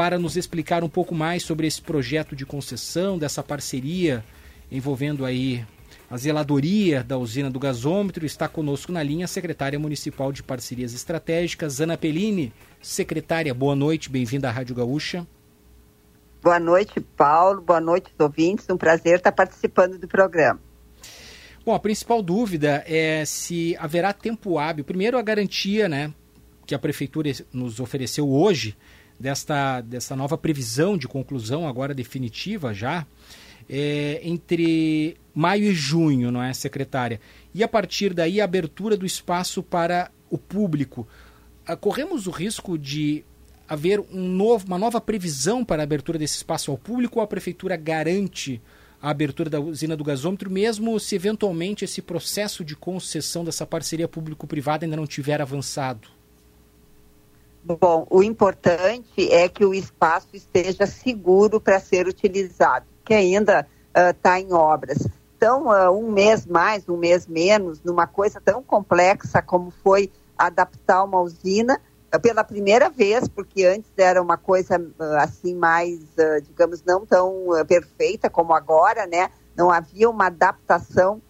para nos explicar um pouco mais sobre esse projeto de concessão, dessa parceria envolvendo aí a zeladoria da usina do gasômetro. Está conosco na linha a secretária municipal de parcerias estratégicas, Ana Pellini. Secretária, boa noite, bem-vinda à Rádio Gaúcha. Boa noite, Paulo. Boa noite, ouvintes. Um prazer estar participando do programa. Bom, a principal dúvida é se haverá tempo hábil. Primeiro, a garantia né, que a Prefeitura nos ofereceu hoje, desta, dessa nova previsão de conclusão, agora definitiva já, é, entre maio e junho, não é, secretária? E a partir daí, a abertura do espaço para o público. Ah, corremos o risco de haver um novo, uma nova previsão para a abertura desse espaço ao público ou a Prefeitura garante a abertura da usina do gasômetro, mesmo se eventualmente esse processo de concessão dessa parceria público-privada ainda não tiver avançado? Bom, o importante é que o espaço esteja seguro para ser utilizado, que ainda está uh, em obras. Então, uh, um mês mais, um mês menos, numa coisa tão complexa como foi adaptar uma usina, pela primeira vez, porque antes era uma coisa ah, assim mais, ah, digamos, não tão ah, perfeita como agora, né? Não havia uma adaptação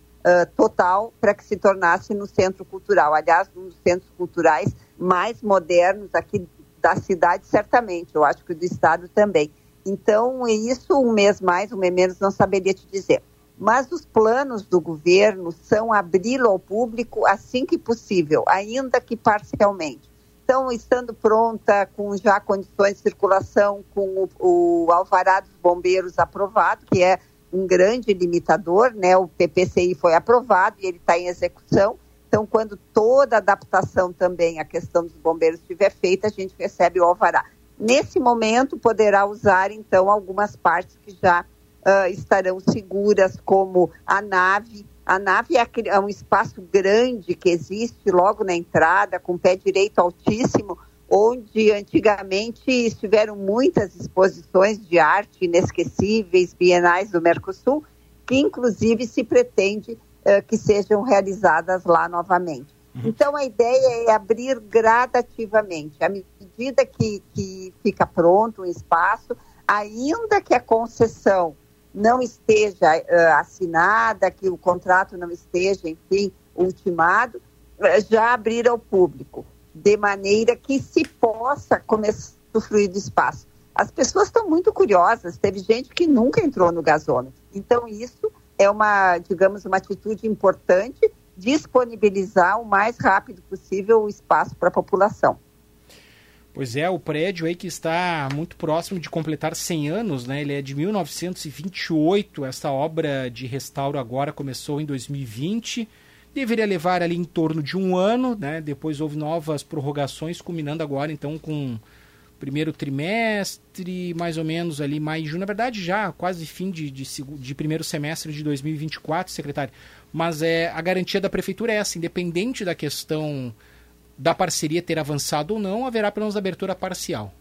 total para que se tornasse no centro cultural. Aliás, um dos centros culturais mais modernos aqui da cidade, certamente. Eu acho que do estado também. Então, isso um mês mais, um mês menos, não saberia te dizer. Mas os planos do governo são abri-lo ao público assim que possível, ainda que parcialmente então, estando pronta, com já condições de circulação, com o, o alvará dos bombeiros aprovado, que é um grande limitador, né? O PPCI foi aprovado e ele está em execução. Então, quando toda a adaptação também, a questão dos bombeiros estiver feita, a gente recebe o alvará. Nesse momento, poderá usar, então, algumas partes que já uh, estarão seguras, como a nave, a nave é, é um espaço grande que existe logo na entrada, com pé direito altíssimo, onde antigamente estiveram muitas exposições de arte inesquecíveis, bienais do Mercosul, que inclusive se pretende uh, que sejam realizadas lá novamente. Uhum. Então a ideia é abrir gradativamente, à medida que, que fica pronto o espaço, ainda que a concessão não esteja uh, assinada, que o contrato não esteja, enfim, ultimado, uh, já abrir ao público, de maneira que se possa começar a usufruir do espaço. As pessoas estão muito curiosas, teve gente que nunca entrou no gasômetro. Então, isso é uma, digamos, uma atitude importante, disponibilizar o mais rápido possível o espaço para a população. Pois é, o prédio aí que está muito próximo de completar 100 anos, né? Ele é de 1928. Essa obra de restauro agora começou em 2020. Deveria levar ali em torno de um ano, né? Depois houve novas prorrogações, culminando agora então com primeiro trimestre, mais ou menos ali, mais junho. Na verdade, já quase fim de, de, de primeiro semestre de 2024, secretário. Mas é a garantia da prefeitura é essa, independente da questão da parceria ter avançado ou não, haverá pelo menos abertura parcial.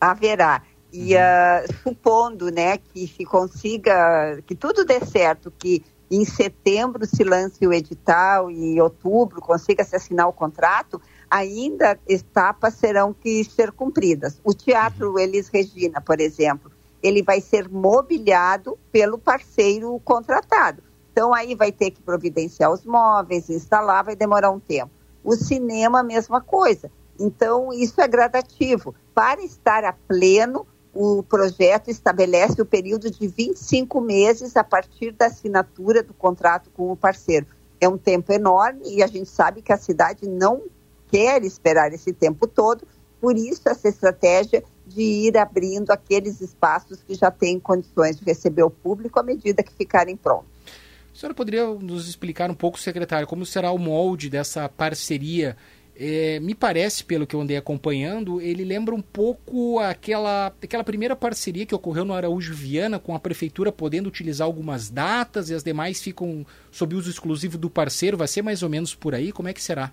Haverá. E uhum. uh, supondo né, que se consiga, que tudo dê certo, que em setembro se lance o edital e em outubro consiga se assinar o contrato, ainda etapas serão que ser cumpridas. O Teatro uhum. Elis Regina, por exemplo, ele vai ser mobiliado pelo parceiro contratado. Então aí vai ter que providenciar os móveis, instalar, vai demorar um tempo. O cinema, a mesma coisa. Então, isso é gradativo. Para estar a pleno, o projeto estabelece o período de 25 meses a partir da assinatura do contrato com o parceiro. É um tempo enorme e a gente sabe que a cidade não quer esperar esse tempo todo, por isso essa estratégia de ir abrindo aqueles espaços que já têm condições de receber o público à medida que ficarem prontos. A senhora poderia nos explicar um pouco, secretário, como será o molde dessa parceria? É, me parece, pelo que eu andei acompanhando, ele lembra um pouco aquela, aquela primeira parceria que ocorreu no Araújo Viana, com a prefeitura podendo utilizar algumas datas e as demais ficam sob uso exclusivo do parceiro. Vai ser mais ou menos por aí? Como é que será?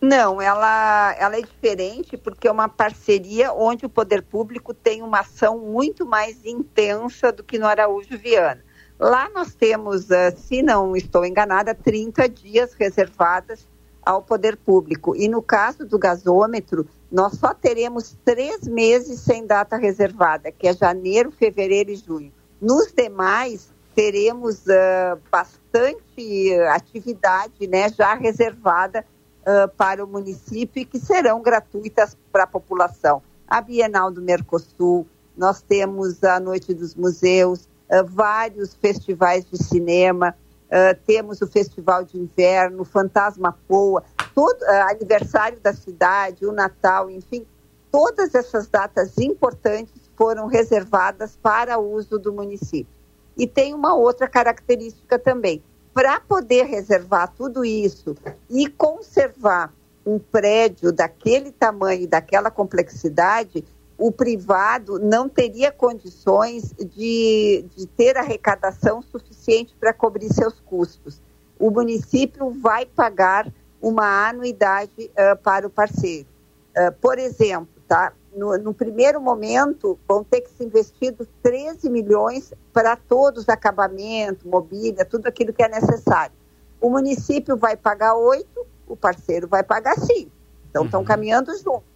Não, ela, ela é diferente porque é uma parceria onde o poder público tem uma ação muito mais intensa do que no Araújo Viana. Lá nós temos, uh, se não estou enganada, 30 dias reservadas ao poder público. E no caso do gasômetro, nós só teremos três meses sem data reservada, que é janeiro, fevereiro e junho. Nos demais, teremos uh, bastante atividade né, já reservada uh, para o município e que serão gratuitas para a população. A Bienal do Mercosul, nós temos a Noite dos Museus, uh, vários festivais de cinema, Uh, temos o Festival de Inverno, Fantasma Poa, todo, uh, aniversário da cidade, o Natal, enfim, todas essas datas importantes foram reservadas para uso do município. E tem uma outra característica também. Para poder reservar tudo isso e conservar um prédio daquele tamanho, daquela complexidade, o privado não teria condições de, de ter arrecadação suficiente para cobrir seus custos. O município vai pagar uma anuidade uh, para o parceiro. Uh, por exemplo, tá? No, no, primeiro momento, vão ter que ser investidos 13 milhões para todos os acabamentos, mobília, tudo aquilo que é necessário. O município vai pagar 8, o parceiro vai pagar 5. Então, estão uhum. caminhando juntos.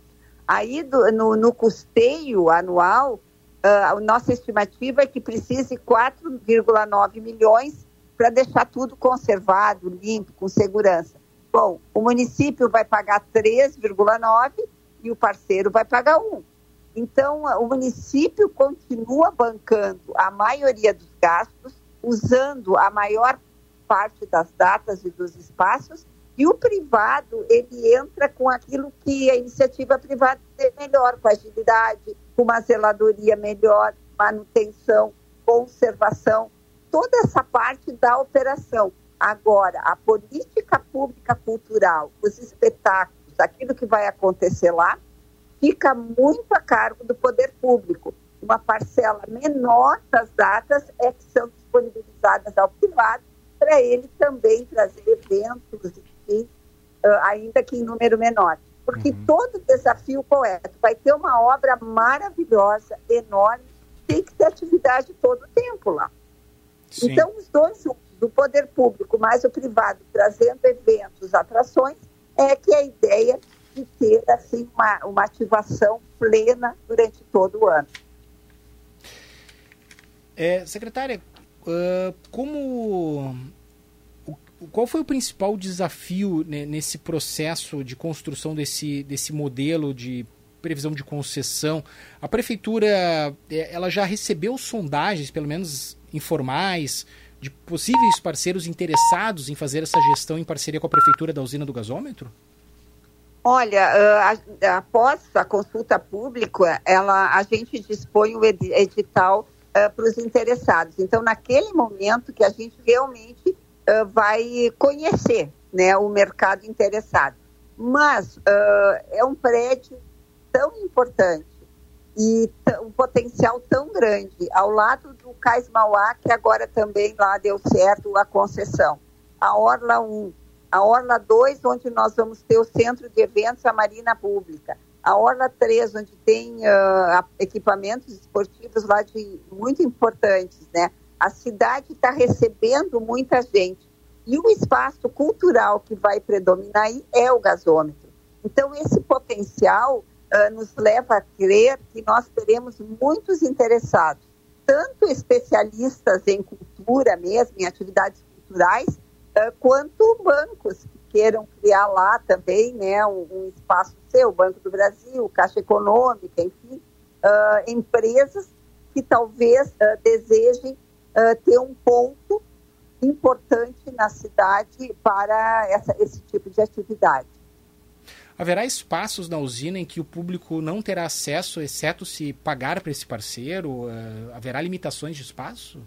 Aí, do, no, no, custeio anual, uh, a nossa estimativa é que precise 4,9 milhões para deixar tudo conservado, limpo, com segurança. Bom, o município vai pagar 3,9 e o parceiro vai pagar 1. Então, o município continua bancando a maioria dos gastos, usando a maior parte das datas e dos espaços e o privado, ele entra com aquilo que a iniciativa privada tem melhor, com agilidade, com uma zeladoria melhor, manutenção, conservação, toda essa parte da operação. Agora, a política pública cultural, os espetáculos, aquilo que vai acontecer lá, fica muito a cargo do poder público. Uma parcela menor das datas é que são disponibilizadas ao privado para ele também trazer eventos uh, ainda que em número menor. Porque uhum. todo desafio poético vai ter uma obra maravilhosa, enorme, tem que ter atividade todo o tempo lá. Sim. Então, os dois juntos, do poder público mais o privado, trazendo eventos, atrações, é que a ideia de ter assim, uma, uma ativação plena durante todo o ano. É, secretária, uh, como qual foi o principal desafio né, nesse processo de construção desse, desse modelo de previsão de concessão? A prefeitura é, ela já recebeu sondagens, pelo menos informais, de possíveis parceiros interessados em fazer essa gestão em parceria com a prefeitura da usina do gasômetro? Olha, uh, após a consulta pública, ela, a gente dispõe o edital uh, para os interessados. Então, naquele momento que a gente realmente vai conhecer né, o mercado interessado. Mas uh, é um prédio tão importante e um potencial tão grande, ao lado do Cais Mauá, que agora também lá deu certo a concessão. A Orla 1, a Orla 2, onde nós vamos ter o centro de eventos, a Marina Pública. A Orla 3, onde tem uh, equipamentos esportivos lá de muito importantes, né? A cidade está recebendo muita gente. E o espaço cultural que vai predominar aí é o gasômetro. Então, esse potencial uh, nos leva a crer que nós teremos muitos interessados, tanto especialistas em cultura mesmo, em atividades culturais, uh, quanto bancos que queiram criar lá também né, um, um espaço seu, Banco do Brasil, Caixa Econômica, enfim, uh, empresas que talvez desejem uh, ter um ponto importante na cidade para essa, esse tipo de atividade. Haverá espaços na usina em que o público não terá acesso, exceto se pagar para esse parceiro? Uh, haverá limitações de espaço?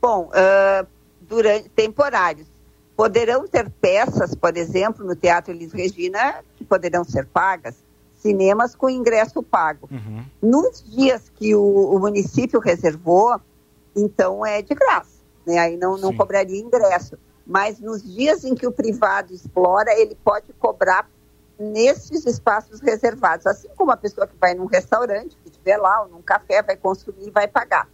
Bom, uh, durante temporários. Poderão ter peças, por exemplo, no Teatro Elis Regina, que poderão ser pagas, cinemas com ingresso pago. Uhum. Nos dias que o, o município reservou, então é de graça, né? aí não, não cobraria ingresso. Mas nos dias em que o privado explora, ele pode cobrar nesses espaços reservados, assim como a pessoa que vai num restaurante, que estiver lá, ou num café, vai consumir e vai pagar.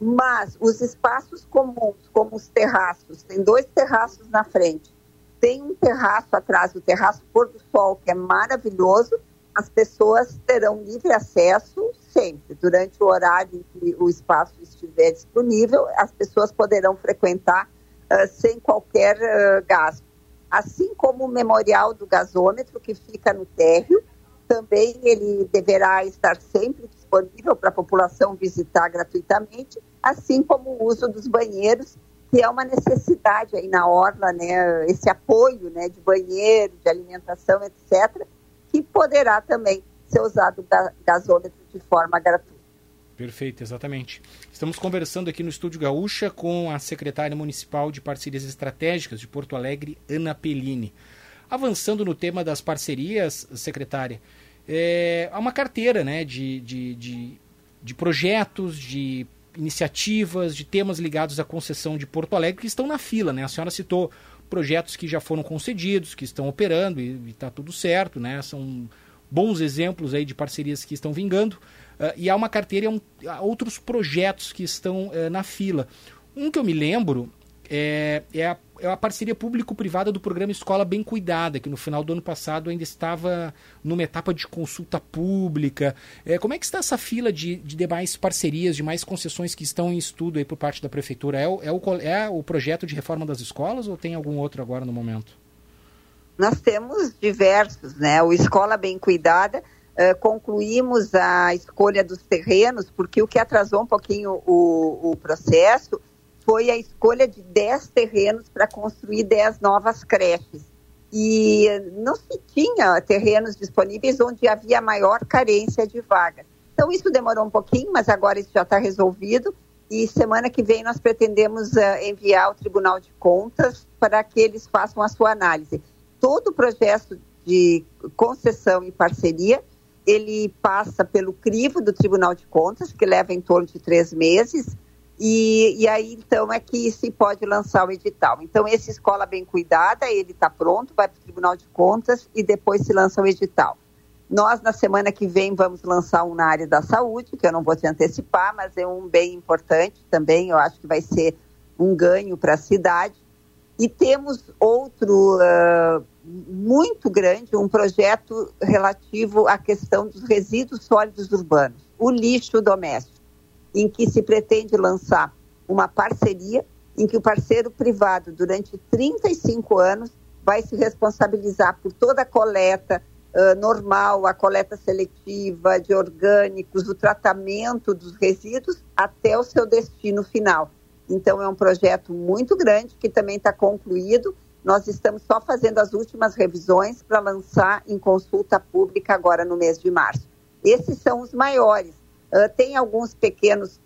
Mas os espaços comuns, como os terraços, tem dois terraços na frente, tem um terraço atrás, o terraço pôr do sol, que é maravilhoso, as pessoas terão livre acesso sempre. Durante o horário em que o espaço estiver disponível, as pessoas poderão frequentar uh, sem qualquer uh, gasto. Assim como o memorial do gasômetro, que fica no térreo, também ele deverá estar sempre disponível para a população visitar gratuitamente, assim como o uso dos banheiros que é uma necessidade aí na orla, né, esse apoio, né, de banheiro, de alimentação, etc., que poderá também ser usado gasômetro de forma gratuita. Perfeito, exatamente. Estamos conversando aqui no Estúdio Gaúcha com a secretária municipal de parcerias estratégicas de Porto Alegre, Ana Pellini. Avançando no tema das parcerias, secretária, é, há uma carteira né, de, de, de, de projetos, de iniciativas, de temas ligados à concessão de Porto Alegre que estão na fila, né? A senhora citou projetos que já foram concedidos, que estão operando e está tudo certo, né? São bons exemplos aí de parcerias que estão vingando. Uh, e há uma carteira e há, um, há outros projetos que estão uh, na fila. Um que eu me lembro é, é, a, é a parceria público-privada do programa Escola Bem Cuidada, que no final do ano passado ainda estava numa etapa de consulta pública. É, como é que está essa fila de, de demais parcerias, de mais concessões que estão em estudo aí por parte da Prefeitura? É o, é, o, é o projeto de reforma das escolas ou tem algum outro agora no momento? Nós temos diversos, né? O Escola Bem Cuidada, uh, concluímos a escolha dos terrenos, porque o que atrasou um pouquinho o, o processo foi a escolha de 10 terrenos para construir 10 novas creches. E não se tinha terrenos disponíveis onde havia maior carência de vagas. Então, isso demorou um pouquinho, mas agora isso já está resolvido. E semana que vem nós pretendemos uh, enviar ao Tribunal de Contas para que eles façam a sua análise. Todo o projeto de concessão e parceria, ele passa pelo crivo do Tribunal de Contas, que leva em torno de três meses, e, e, aí, então, é que se pode lançar o edital. Então, esse Escola Bem Cuidada, ele está pronto, vai para o Tribunal de Contas e depois se lança o edital. Nós, na semana que vem, vamos lançar um na área da saúde, que eu não vou te antecipar, mas é um bem importante também, eu acho que vai ser um ganho para a cidade. E temos outro uh, muito grande, um projeto relativo à questão dos resíduos sólidos urbanos, o lixo doméstico em que se pretende lançar uma parceria em que o parceiro privado, durante 35 anos, vai se responsabilizar por toda a coleta uh, normal, a coleta seletiva de orgânicos, o tratamento dos resíduos até o seu destino final. Então, é um projeto muito grande que também está concluído. Nós estamos só fazendo as últimas revisões para lançar em consulta pública agora no mês de março. Esses são os maiores. Uh, tem alguns pequenos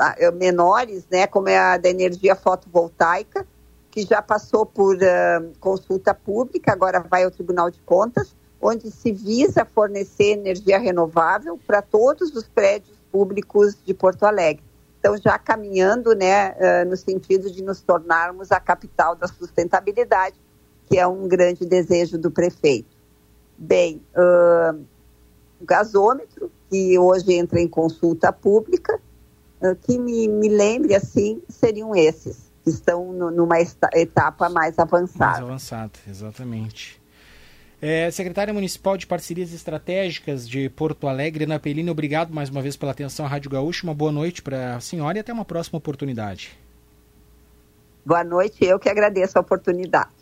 uh, menores, né, como é a da energia fotovoltaica, que já passou por uh, consulta pública, agora vai ao Tribunal de Contas, onde se visa fornecer energia renovável para todos os prédios públicos de Porto Alegre. Então, já caminhando né, no sentido de nos tornarmos a capital da sustentabilidade, que é um grande desejo do prefeito. Bem, o gasômetro, que hoje entra em consulta pública, eh, que me, me lembre assim, seriam esses, que estão no, numa etapa mais avançada. Mais avançada, exatamente. É, secretária Municipal de Parcerias Estratégicas de Porto Alegre, Ana Pelini, obrigado mais uma vez pela atenção à Rádio Gaúcho. Uma boa noite para a senhora e até uma próxima oportunidade. Boa noite, eu que agradeço a oportunidade.